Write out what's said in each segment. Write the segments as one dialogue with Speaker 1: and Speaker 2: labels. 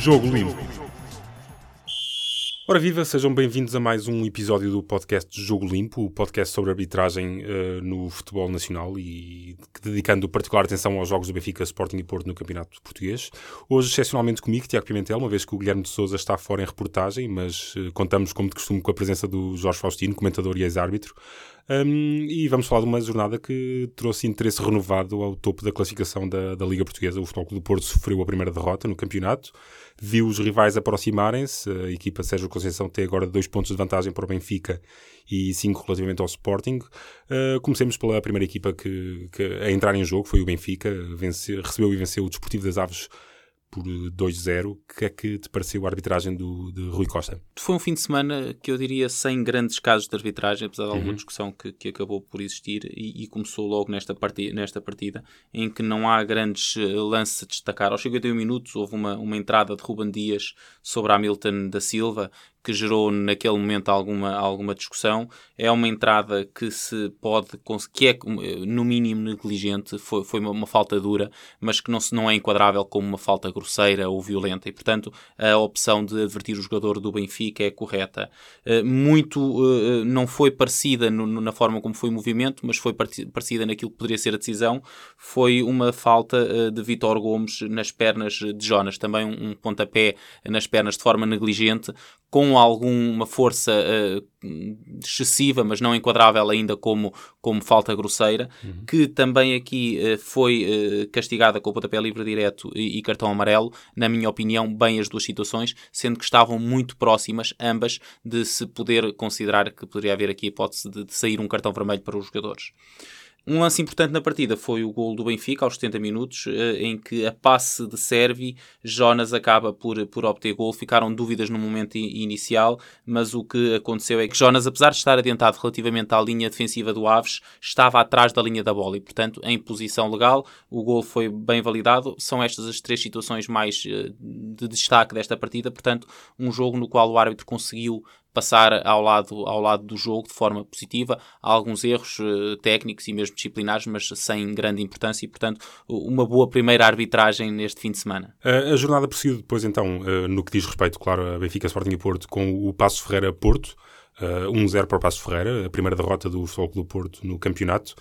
Speaker 1: Jogo Limpo. Ora viva, sejam bem-vindos a mais um episódio do podcast Jogo Limpo, o podcast sobre arbitragem uh, no futebol nacional e dedicando particular atenção aos jogos do Benfica, Sporting e Porto no Campeonato Português. Hoje, excepcionalmente comigo, Tiago Pimentel, uma vez que o Guilherme de Souza está fora em reportagem, mas uh, contamos, como de costume, com a presença do Jorge Faustino, comentador e ex-árbitro. Um, e vamos falar de uma jornada que trouxe interesse renovado ao topo da classificação da, da Liga Portuguesa. O Futebol Clube do Porto sofreu a primeira derrota no campeonato, viu os rivais aproximarem-se. A equipa Sérgio Conceição tem agora dois pontos de vantagem para o Benfica e cinco relativamente ao Sporting. Uh, comecemos pela primeira equipa que, que, a entrar em jogo, foi o Benfica. Vence, recebeu e venceu o Desportivo das Aves por 2-0. O que é que te pareceu a arbitragem do, de Rui Costa?
Speaker 2: Foi um fim de semana que eu diria sem grandes casos de arbitragem, apesar de alguma uhum. discussão que, que, acabou por existir e, e, começou logo nesta partida, nesta partida, em que não há grandes eh, lances a destacar. Aos 51 minutos houve uma, uma entrada de Ruben Dias sobre Hamilton da Silva, que gerou naquele momento alguma, alguma discussão. É uma entrada que se pode, que é no mínimo negligente, foi, foi uma, uma, falta dura, mas que não, se, não é enquadrável como uma falta grosseira ou violenta e, portanto, a opção de advertir o jogador do Benfica é correta. Eh, muito eh, não foi parecida no, na forma como foi o movimento, mas foi parecida naquilo que poderia ser a decisão. Foi uma falta eh, de Vitor Gomes nas pernas de Jonas, também um pontapé nas pernas de forma negligente, com alguma força uh, excessiva, mas não enquadrável ainda como, como falta grosseira, uhum. que também aqui uh, foi uh, castigada com o pontapé livre direto e, e, cartão amarelo, na minha opinião, bem as duas situações, sendo que estavam muito próximas, ambas, de se poder considerar que poderia haver aqui a hipótese de, de sair um cartão vermelho para os jogadores. Um lance importante na partida foi o gol do Benfica aos 70 minutos, eh, em que a passe de Servi, Jonas acaba por, por obter gol. Ficaram dúvidas no momento inicial, mas o que aconteceu é que Jonas, apesar de estar adiantado relativamente à linha defensiva do Aves, estava atrás da linha da bola e, portanto, em posição legal, o gol foi bem validado. São estas as três situações mais eh, de destaque desta partida, portanto, um jogo no qual o árbitro conseguiu passar ao lado, ao lado do jogo de forma positiva. Há alguns erros uh, técnicos e mesmo disciplinares, mas sem grande importância e, portanto, uma boa primeira arbitragem neste fim de semana.
Speaker 1: A, jornada prosseguiu depois, então, uh, no que diz respeito, claro, a Benfica, Sporting e Porto, com o Passo Ferreira-Porto. Uh, 1-0 para o Passo Ferreira, a primeira derrota do Futebol Clube Porto no campeonato.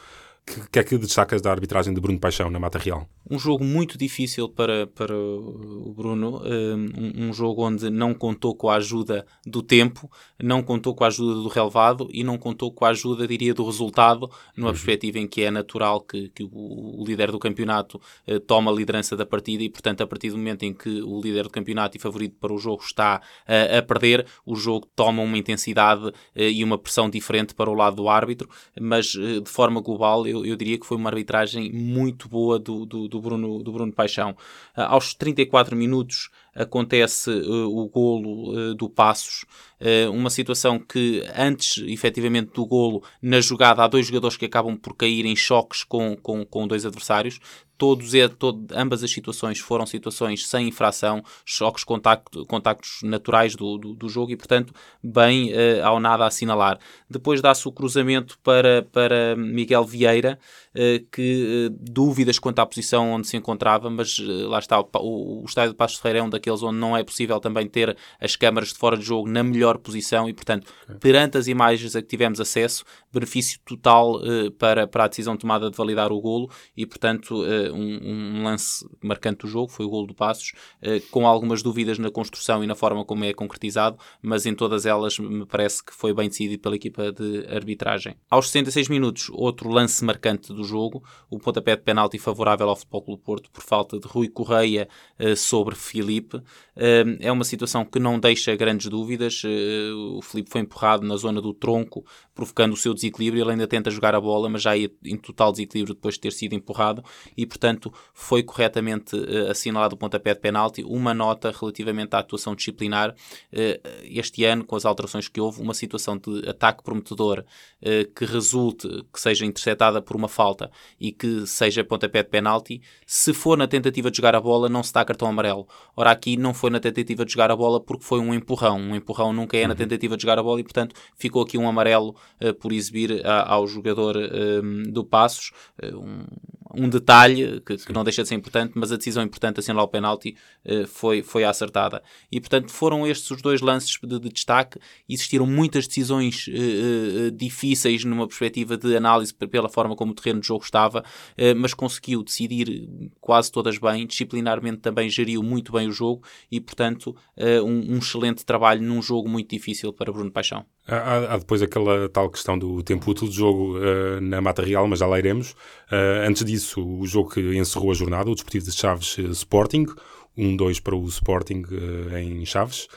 Speaker 1: O que é que destacas da arbitragem de Bruno Paixão na Mata Real?
Speaker 2: Um jogo muito difícil para, para o Bruno, um, um, jogo onde não contou com a ajuda do tempo, não contou com a ajuda do relevado e não contou com a ajuda, diria, do resultado, numa uhum. perspectiva em que é natural que, que o, líder do campeonato uh, toma a liderança da partida e, portanto, a partir do momento em que o líder do campeonato e favorito para o jogo está uh, a perder, o jogo toma uma intensidade uh, e uma pressão diferente para o lado do árbitro, mas de forma global eu, eu diria que foi uma arbitragem muito boa do, do, do Bruno, do Bruno Paixão. Uh, aos 34 minutos acontece uh, o golo uh, do Passos, uma situação que antes, efetivamente, do golo, na jogada há dois jogadores que acabam por cair em choques com, com, com dois adversários, todos, todo, ambas as situações foram situações sem infração, choques, contacto, contactos naturais do, do, do, jogo e, portanto, bem uh, ao nada a assinalar. Depois dá-se o cruzamento para, para Miguel Vieira, uh, que dúvidas quanto à posição onde se encontrava, mas lá está, o, o, o estádio de Passos Ferreira é um daqueles onde não é possível também ter as câmaras de fora de jogo na melhor posição e, portanto, perante as imagens a que tivemos acesso, benefício total para, para a decisão tomada de validar o golo e, portanto, um, um, lance marcante do jogo, foi o gol do Passos, uh, com algumas dúvidas na construção e na forma como é concretizado, mas em todas elas me parece que foi bem decidido pela equipa de arbitragem. Aos 66 minutos, outro lance marcante do jogo, o pontapé de penalti favorável ao Futebol Clube Porto por falta de Rui Correia uh, sobre Filipe. Uh, é uma situação que não deixa grandes dúvidas. O Filipe foi empurrado na zona do tronco, provocando o seu desequilíbrio. Ele ainda tenta jogar a bola, mas já ia em total desequilíbrio depois de ter sido empurrado e, portanto, foi corretamente uh, assinalado o pontapé de penalti. Uma nota relativamente à atuação disciplinar. Uh, este ano, com as alterações que houve, uma situação de ataque prometedor que resulte, que seja interceptada por uma falta e que seja pontapé de penalti, se for na tentativa de jogar a bola, não se dá cartão amarelo. Ora, aqui não foi na tentativa de jogar a bola porque foi um empurrão. Um empurrão nunca é na uhum. tentativa de jogar a bola e, portanto, ficou aqui um amarelo uh, por exibir a, ao jogador uh, do Passos, uh, um, um detalhe que, que, não deixa de ser importante, mas a decisão importante, assim lá o penalti, uh, foi, foi acertada. E portanto foram estes os dois lances de, de destaque. Existiram muitas decisões uh, difíceis numa perspectiva de análise pela forma como o terreno de jogo estava, mas conseguiu decidir quase todas bem, disciplinarmente também geriu muito bem o jogo e portanto um, um excelente trabalho num jogo muito difícil para Bruno Paixão.
Speaker 1: Há, há, depois aquela tal questão do tempo útil de jogo uh, na Mata Real, mas já lá iremos. Uh, antes disso, o jogo que encerrou a jornada, o Desportivo de Chaves uh, Sporting, 1-2 para o Sporting em Chaves.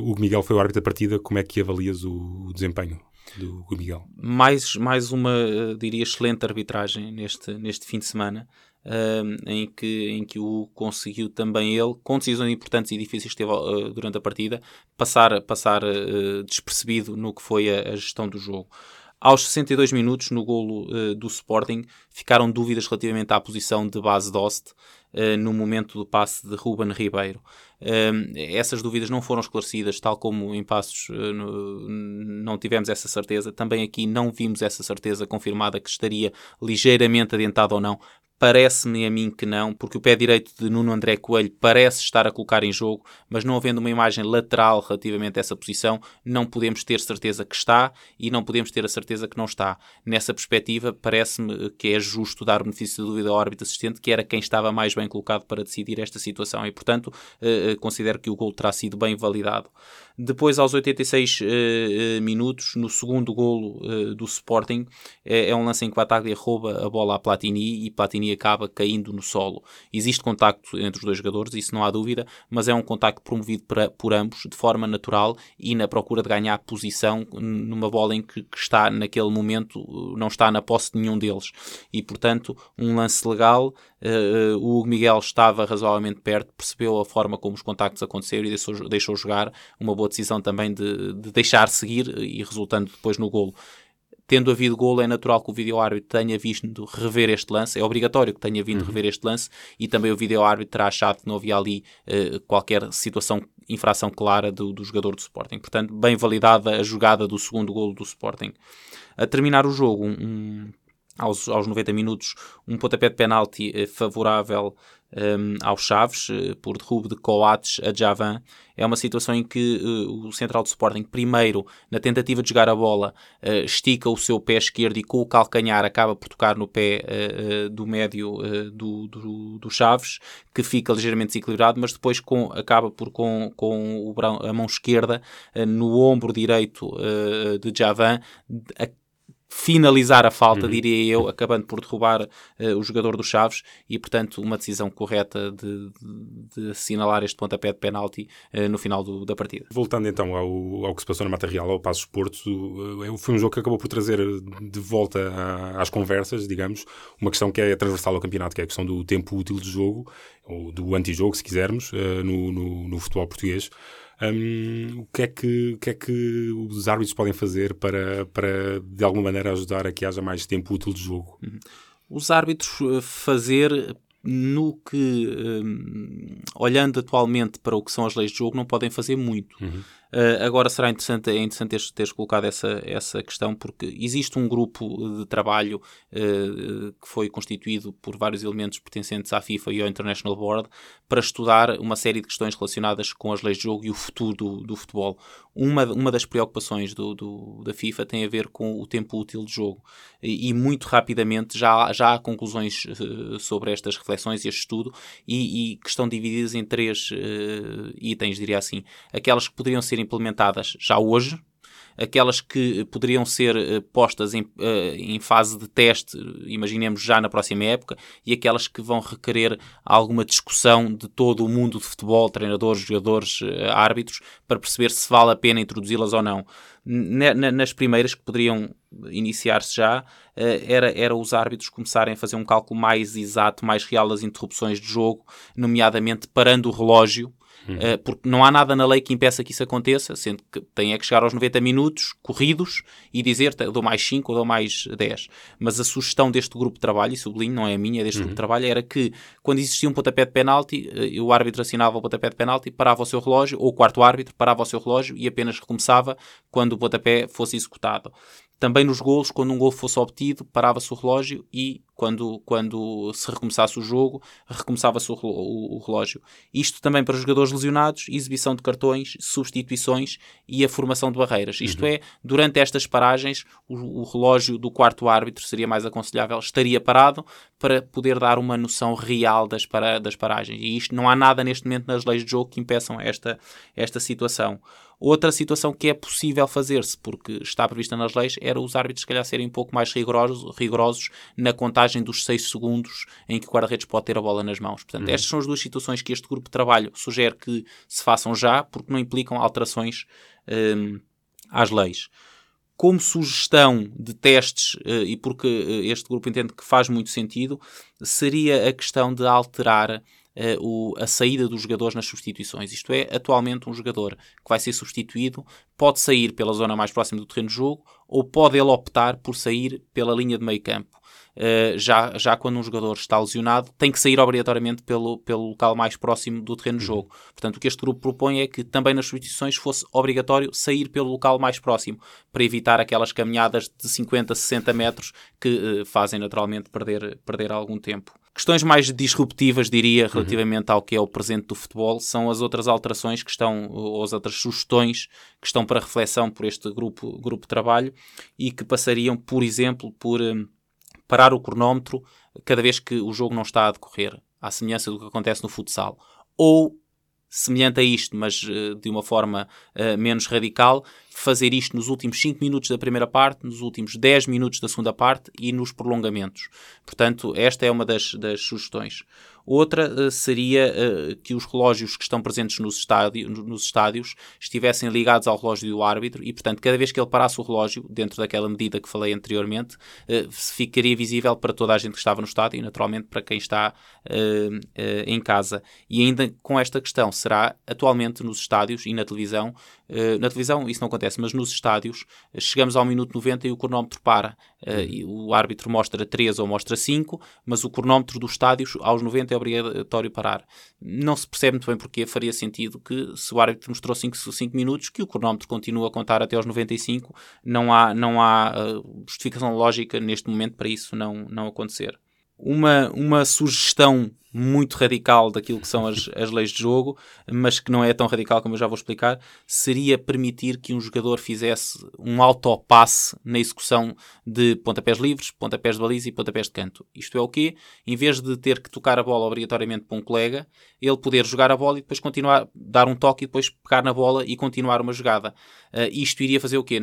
Speaker 1: o Miguel foi o árbitro da partida, como é que avalias o, o desempenho? do Miguel.
Speaker 2: Mais, mais uma, diria, excelente arbitragem neste, neste fim de semana em, que, em que o conseguiu também ele, com decisões importantes e difíceis que teve uh, durante a partida, passar, passar uh, despercebido no que foi a, a, gestão do jogo. Aos 62 minutos, no golo uh, do Sporting, ficaram dúvidas relativamente à posição de base Dost uh, no momento do passe de Ruben Ribeiro. Uh, essas dúvidas não foram esclarecidas, tal como em Passos não tivemos essa certeza. Também aqui não vimos essa certeza confirmada que estaria ligeiramente adiantado ou não. Parece-me a mim que não, porque o pé direito de Nuno André Coelho parece estar a colocar em jogo, mas não havendo uma imagem lateral relativamente a essa posição, não podemos ter certeza que está e não podemos ter a certeza que não está. Nessa perspectiva, parece-me que é justo dar benefício da dúvida ao árbitro assistente, que era quem estava mais bem colocado para decidir esta situação, e portanto eh, eh, considero que o gol terá sido bem validado. Depois, aos 86 uh, uh, minutos, no segundo golo uh, do Sporting, é, é, um lance em que Bataglia rouba a bola a Platini e Platini acaba caindo no solo. Existe contacto entre os dois jogadores, isso não há dúvida, mas é um contacto promovido por ambos de forma natural e na procura de ganhar posição numa bola em que, que está naquele momento, não está na posse de nenhum deles. E, portanto, um lance legal. Uh, o Miguel estava razoavelmente perto, percebeu a forma como os contactos aconteceram e deixou, deixou jogar uma boa decisão também de, de deixar seguir e resultando depois no golo tendo havido golo, é natural que o vídeo-árbitro tenha visto rever este lance, é obrigatório que tenha vindo uhum. rever este lance e também o vídeo-árbitro terá achado que não havia ali uh, qualquer situação, infração clara do, do, jogador do Sporting. Portanto, bem validada a jogada do segundo golo do Sporting. A terminar o jogo, um, aos, aos 90 minutos, um pontapé de penalti uh, favorável um, aos Chaves, uh, por derrubo de Coates a Javan. É uma situação em que uh, o central de Sporting, primeiro, na tentativa de jogar a bola, uh, estica o seu pé esquerdo e com o calcanhar acaba por tocar no pé do médio do, do, do, Chaves, que fica ligeiramente desequilibrado, mas depois com, acaba por com, com o, a mão esquerda no ombro direito de Javan finalizar a falta, uhum. diria eu, acabando por derrubar uh, o jogador dos Chaves e, portanto, uma decisão correta de, de, de assinalar este pontapé de penalti uh, no final do, da partida.
Speaker 1: Voltando então ao, ao que se passou na Mata Real, ao Passos Porto, uh, foi um jogo que acabou por trazer de volta a, às conversas, digamos, uma questão que é transversal ao campeonato, que é a questão do tempo útil de jogo, ou do antijogo, se quisermos, no, no, no futebol português. Um, o, que é que, o que é que os árbitros podem fazer para, para, de alguma maneira, ajudar a que haja mais tempo útil de jogo? Uhum.
Speaker 2: Os árbitros eh, fazer no que, um, olhando atualmente para o que são as leis de jogo, não podem fazer muito. Uhum. Uh, agora será interessante, é interessante teres, teres, colocado essa, essa questão, porque existe um grupo de trabalho uh, que foi constituído por vários elementos pertencentes à FIFA e ao International Board para estudar uma série de questões relacionadas com as leis de jogo e o futuro do, do futebol. Uma, uma das preocupações do, do, da FIFA tem a ver com o tempo útil de jogo e, e muito rapidamente já, já há conclusões uh, sobre estas reflexões e este estudo e, e que estão divididas em três itens, diria assim. Aquelas que poderiam ser implementadas já hoje, aquelas que poderiam ser uh, postas em, uh, em, fase de teste, imaginemos já na próxima época, e aquelas que vão requerer alguma discussão de todo o mundo de futebol, treinadores, jogadores, uh, árbitros, para perceber se vale a pena introduzi-las ou não. nas primeiras, que poderiam iniciar-se já, era, era os árbitros começarem a fazer um cálculo mais exato, mais real das interrupções de jogo, nomeadamente parando o relógio Uhum. Uh, porque não há nada na lei que impeça que isso aconteça, sendo que tem é que chegar aos 90 minutos corridos e dizer dou mais 5 ou dou mais 10. Mas a sugestão deste grupo de trabalho, e sublinho, não é a minha, é deste uhum. grupo de trabalho, era que quando existia um pontapé de penalti, uh, o árbitro assinava o pontapé de penalti, parava o seu relógio, ou o quarto árbitro parava o seu relógio e apenas recomeçava quando o pontapé fosse executado. Também nos golos, quando um gol fosse obtido, parava-se o relógio e quando, quando se recomeçasse o jogo, recomeçava-se o, o, o, relógio. Isto também para jogadores lesionados, exibição de cartões, substituições e a formação de barreiras. Isto uhum. é, durante estas paragens, o, o, relógio do quarto árbitro seria mais aconselhável, estaria parado para poder dar uma noção real das, para, das paragens. E isto não há nada neste momento nas leis de jogo que impeçam esta, esta situação. Outra situação que é possível fazer-se, porque está prevista nas leis, era os árbitros, se calhar, serem um pouco mais rigorosos, rigorosos na contagem dos 6 segundos em que o guarda-redes pode ter a bola nas mãos. Portanto, uhum. estas são as duas situações que este grupo de trabalho sugere que se façam já, porque não implicam alterações um, às leis como sugestão de testes, uh, e porque uh, este grupo entende que faz muito sentido, seria a questão de alterar o, a saída dos jogadores nas substituições. Isto é, atualmente um jogador que vai ser substituído pode sair pela zona mais próxima do terreno de jogo ou pode ele optar por sair pela linha de meio campo. Uh, já, já quando um jogador está lesionado, tem que sair obrigatoriamente pelo, pelo local mais próximo do terreno de uhum. jogo. Portanto, o que este grupo propõe é que também nas substituições fosse obrigatório sair pelo local mais próximo, para evitar aquelas caminhadas de 50, 60 metros que uh, fazem naturalmente perder, perder algum tempo. Questões mais disruptivas, diria, uhum. relativamente uhum. ao que é o presente do futebol, são as outras alterações que estão, ou as outras sugestões que estão para reflexão por este grupo, grupo de trabalho e que passariam, por exemplo, por um, parar o cronómetro cada vez que o jogo não está a decorrer, à semelhança do que acontece no futsal. Ou semelhante a isto, mas uh, de uma forma uh, menos radical, fazer isto nos últimos 5 minutos da primeira parte, nos últimos 10 minutos da segunda parte e nos prolongamentos. Portanto, esta é uma das, das sugestões. Outra uh, seria uh, que os relógios que estão presentes nos, estádio, nos estádios estivessem ligados ao relógio do árbitro e, portanto, cada vez que ele parasse o relógio, dentro daquela medida que falei anteriormente, uh, ficaria visível para toda a gente que estava no estádio e, naturalmente, para quem está em casa. E ainda com esta questão, será atualmente nos estádios e na televisão, na televisão isso não acontece, mas nos estádios, chegamos ao minuto 90 e o cronómetro para. o árbitro mostra 3 ou mostra 5, mas o cronómetro dos estádios aos 90 é obrigatório parar. Não se percebe muito bem porque faria sentido que, se o árbitro mostrou 5 minutos, que o cronómetro continue a contar até aos 95. Não há, não há justificação lógica neste momento para isso não, não acontecer uma, uma sugestão muito radical daquilo que são as, as leis de jogo, mas que não é tão radical como eu já vou explicar, seria permitir que um jogador fizesse um autopasse na execução de pontapés livres, pontapés de baliza e pontapés de canto. Isto é o quê? Em vez de ter que tocar a bola obrigatoriamente para um colega, ele poder jogar a bola e depois continuar, dar um toque e depois pegar na bola e continuar uma jogada. Uh, isto iria fazer o quê?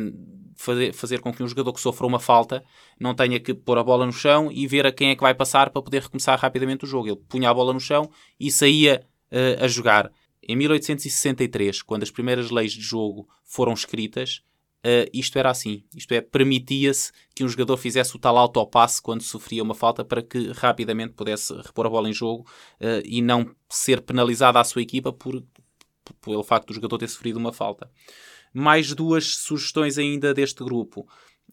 Speaker 2: Fazer, fazer com que um jogador que sofra uma falta não tenha que pôr a bola no chão e ver a quem é que vai passar para poder recomeçar rapidamente o jogo. Ele punha a bola no chão e saía uh, a jogar. Em 1863, quando as primeiras leis de jogo foram escritas, uh, isto era assim. Isto é, permitia-se que um jogador fizesse o tal autopasse quando sofria uma falta para que rapidamente pudesse repor a bola em jogo uh, e não ser penalizada a sua equipa por, por, pelo facto do jogador ter sofrido uma falta mais duas sugestões ainda deste grupo.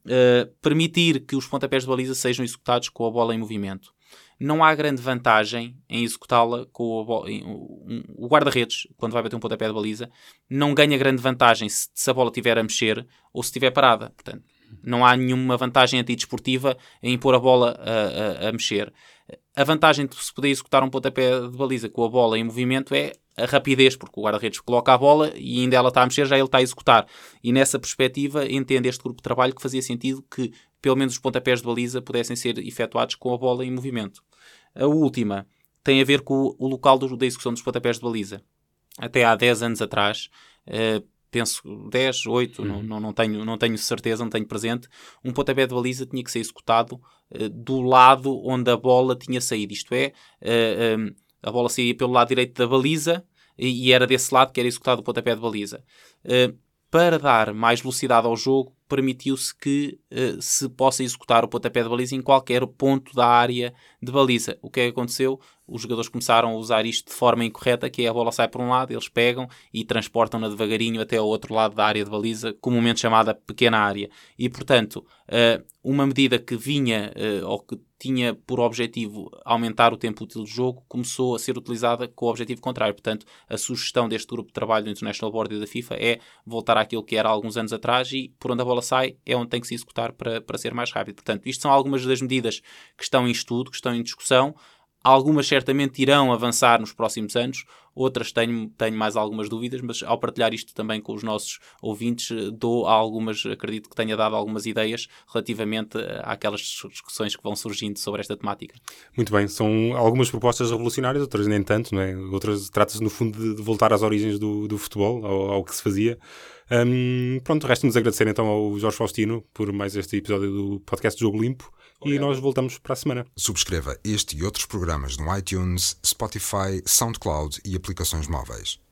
Speaker 2: Uh, permitir que os pontapés de baliza sejam executados com a bola em movimento. Não há grande vantagem em executá-la com bola. O guarda-redes, quando vai bater um pontapé de baliza, não ganha grande vantagem se, se a bola estiver a mexer ou se estiver parada. Portanto, não há nenhuma vantagem antidesportiva em pôr a bola a, a, a mexer. A vantagem de se poder executar um pontapé de baliza com a bola em movimento é a rapidez, porque o guarda-redes coloca a bola e ainda ela está a mexer, já ele está a executar. E nessa perspectiva, entende este grupo de trabalho que fazia sentido que pelo menos os pontapés de baliza pudessem ser efetuados com a bola em movimento. A última tem a ver com o local do, da execução dos pontapés de baliza. Até há 10 anos atrás, uh, penso 10, 8, uhum. não, não, não, tenho, não tenho certeza, não tenho presente, um pontapé de baliza tinha que ser executado uh, do lado onde a bola tinha saído. Isto é, uh, um, a bola saía pelo lado direito da baliza e, e era desse lado que era executado o pontapé de baliza. Uh, para dar mais velocidade ao jogo, permitiu-se que uh, se possa executar o pontapé de baliza em qualquer ponto da área de baliza. O que é que aconteceu? Os jogadores começaram a usar isto de forma incorreta, que é a bola sai por um lado, eles pegam e transportam-na devagarinho até ao outro lado da área de baliza, comumente chamada pequena área. E, portanto, uh, uma medida que vinha, uh, ou que tinha por objetivo aumentar o tempo útil de jogo, começou a ser utilizada com o objetivo contrário. Portanto, a sugestão deste grupo de trabalho do International Board e da FIFA é voltar àquilo que era há alguns anos atrás e por onde a bola sai é onde tem que se executar para, para ser mais rápido. Portanto, isto são algumas das medidas que estão em estudo, que estão em discussão. Algumas certamente irão avançar nos próximos anos, outras tenho, tenho mais algumas dúvidas, mas ao partilhar isto também com os nossos ouvintes, dou algumas, acredito que tenha dado algumas ideias relativamente àquelas discussões que vão surgindo sobre esta temática.
Speaker 1: Muito bem, são algumas propostas revolucionárias, outras nem tanto, não é? Outras trata-se no fundo de, voltar às origens do, do futebol, ao, ao que se fazia. Um, pronto, resta-nos agradecer então ao Jorge Faustino por mais este episódio do podcast Jogo Limpo e nós voltamos para a semana.
Speaker 3: Subscreva este e outros programas no iTunes, Spotify, SoundCloud e aplicações móveis.